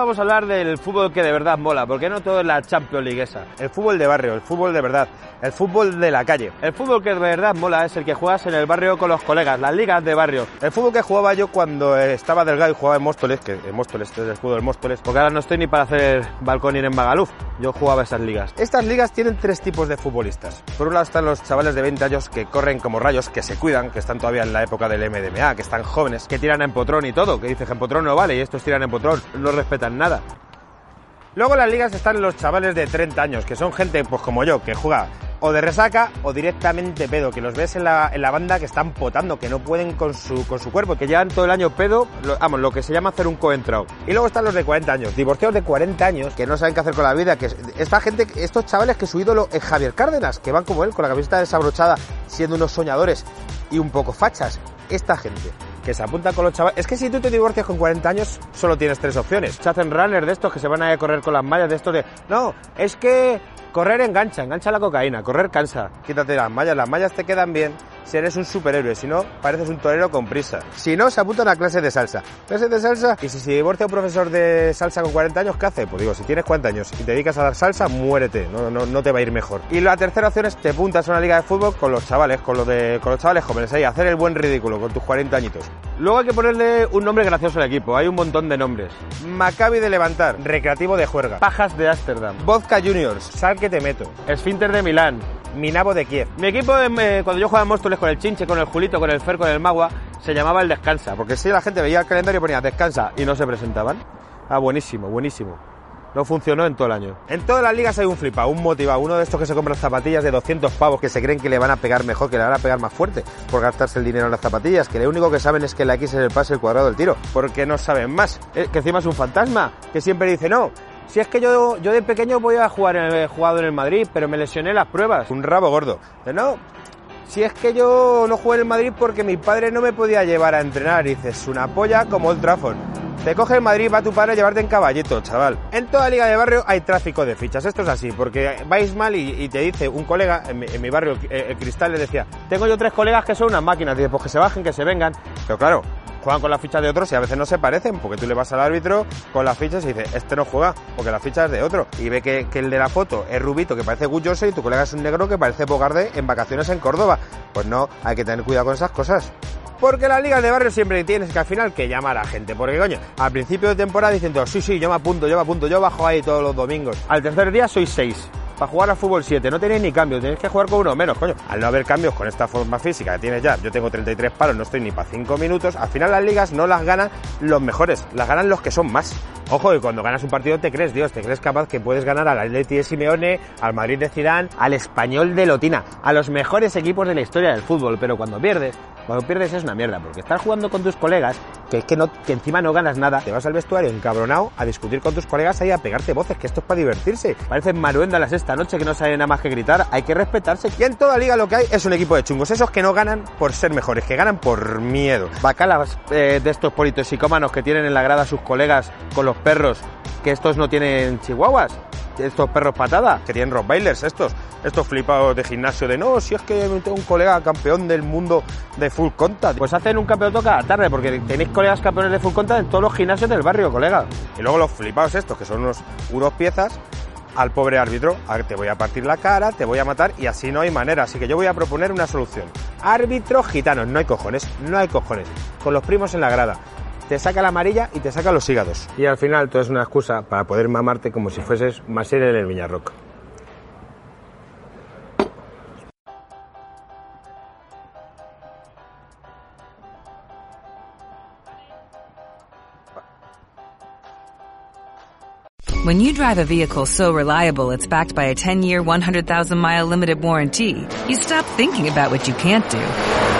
vamos a hablar del fútbol que de verdad mola, porque no todo es la Champions League esa. El fútbol de barrio, el fútbol de verdad, el fútbol de la calle. El fútbol que de verdad mola es el que juegas en el barrio con los colegas, las ligas de barrio. El fútbol que jugaba yo cuando estaba delgado y jugaba en Móstoles, que en Móstoles es el fútbol de Móstoles, porque ahora no estoy ni para hacer balcón en Magaluf. Yo jugaba esas ligas. Estas ligas tienen tres tipos de futbolistas. Por un lado están los chavales de 20 años que corren como rayos, que se cuidan, que están todavía en la época del MDMA, que están jóvenes, que tiran en potrón y todo, que dice que en potrón no vale y estos tiran en potrón, no respetan nada. Luego en las ligas están los chavales de 30 años, que son gente pues como yo, que juega o de resaca o directamente pedo, que los ves en la, en la banda que están potando, que no pueden con su, con su cuerpo, que llevan todo el año pedo, lo, vamos, lo que se llama hacer un coentrado. Y luego están los de 40 años, divorciados de 40 años, que no saben qué hacer con la vida, que esta gente, estos chavales que su ídolo es Javier Cárdenas, que van como él, con la camiseta desabrochada, siendo unos soñadores y un poco fachas. Esta gente que se apunta con los chavales. Es que si tú te divorcias con 40 años, solo tienes tres opciones. Se hacen runners de estos que se van a correr con las mallas, de estos de. No, es que correr engancha, engancha la cocaína, correr cansa. Quítate las mallas, las mallas te quedan bien si eres un superhéroe, si no, pareces un torero con prisa. Si no, se apunta a una clase de salsa. Clase de salsa, y si se divorcia un profesor de salsa con 40 años, ¿qué hace? Pues digo, si tienes 40 años y te dedicas a dar salsa, muérete, no, no, no te va a ir mejor. Y la tercera opción es te apuntas a una liga de fútbol con los chavales, con los, de, con los chavales jóvenes, ahí, hacer el buen ridículo con tus 40 añitos. Luego hay que ponerle un nombre gracioso al equipo, hay un montón de nombres. Maccabi de Levantar, Recreativo de Juerga, Pajas de Ámsterdam, Vodka Juniors, Sal que te meto, Esfínter de Milán, Minabo de Kiev. Mi equipo, eh, cuando yo jugaba en Móstoles con el Chinche, con el Julito, con el Fer, con el Magua, se llamaba el Descansa, porque si la gente veía el calendario y ponía Descansa y no se presentaban. Ah, buenísimo, buenísimo. No funcionó en todo el año. En todas las ligas hay un flipado, un motivado, uno de estos que se compran zapatillas de 200 pavos que se creen que le van a pegar mejor, que le van a pegar más fuerte por gastarse el dinero en las zapatillas, que lo único que saben es que la X es el pase, el cuadrado, el tiro, porque no saben más. Eh, que encima es un fantasma, que siempre dice, no, si es que yo, yo de pequeño voy a jugar, en, he jugado en el Madrid, pero me lesioné las pruebas. Un rabo gordo. No, si es que yo no jugué en el Madrid porque mi padre no me podía llevar a entrenar. Y dices, una polla como el Trafford. Te coge el Madrid, va tu padre a llevarte en caballito, chaval. En toda liga de barrio hay tráfico de fichas. Esto es así, porque vais mal y, y te dice un colega, en mi, en mi barrio, el, el, Cristal, le decía, tengo yo tres colegas que son unas máquinas. Dice, pues que se bajen, que se vengan. Pero claro, juegan con las fichas de otros y a veces no se parecen, porque tú le vas al árbitro con las fichas y dices, este no juega, porque la ficha es de otro. Y ve que, el de la foto es rubito, que parece Gulloso, y tu colega es un negro que parece Bogarde en vacaciones en Córdoba. Pues no, hay que tener cuidado con esas cosas. Porque las ligas de barrio siempre tienes que al final que llamar a la gente. Porque coño, al principio de temporada diciendo, sí, sí, yo me apunto, yo me apunto, yo bajo ahí todos los domingos. Al tercer día sois seis. Para jugar al fútbol 7 no tenéis ni cambios, tenéis que jugar con uno menos, coño. Al no haber cambios con esta forma física que tienes ya, yo tengo 33 palos, no estoy ni para 5 minutos, al final las ligas no las ganan los mejores, las ganan los que son más. Ojo, que cuando ganas un partido te crees, Dios, te crees capaz que puedes ganar al Atleti de Simeone, al Madrid de Zidane, al Español de Lotina, a los mejores equipos de la historia del fútbol, pero cuando pierdes, cuando pierdes es una mierda, porque estás jugando con tus colegas, que es que, no, que encima no ganas nada, te vas al vestuario encabronado a discutir con tus colegas ahí a pegarte voces, que esto es para divertirse. Parecen maruéndalas esta noche que no saben nada más que gritar, hay que respetarse. Y en toda liga lo que hay es un equipo de chungos, esos que no ganan por ser mejores, que ganan por miedo. Bacalas eh, de estos politoxicómanos que tienen en la grada a sus colegas con los perros, que estos no tienen chihuahuas estos perros patadas, que tienen rottweilers estos, estos flipados de gimnasio de no, si es que tengo un colega campeón del mundo de full contact. Pues hacen un campeonato cada tarde, porque tenéis colegas campeones de full contact en todos los gimnasios del barrio, colega. Y luego los flipados estos, que son unos, unos piezas, al pobre árbitro, te voy a partir la cara, te voy a matar y así no hay manera. Así que yo voy a proponer una solución. Árbitros gitanos, no hay cojones, no hay cojones. Con los primos en la grada te saca la amarilla y te saca los hígados. Y al final todo es una excusa para poder mamarte como si fueses Masier en el Viñarroc. When you drive a vehicle so reliable it's backed by a 10-year, 100,000-mile limited warranty, you stop thinking about what you can't do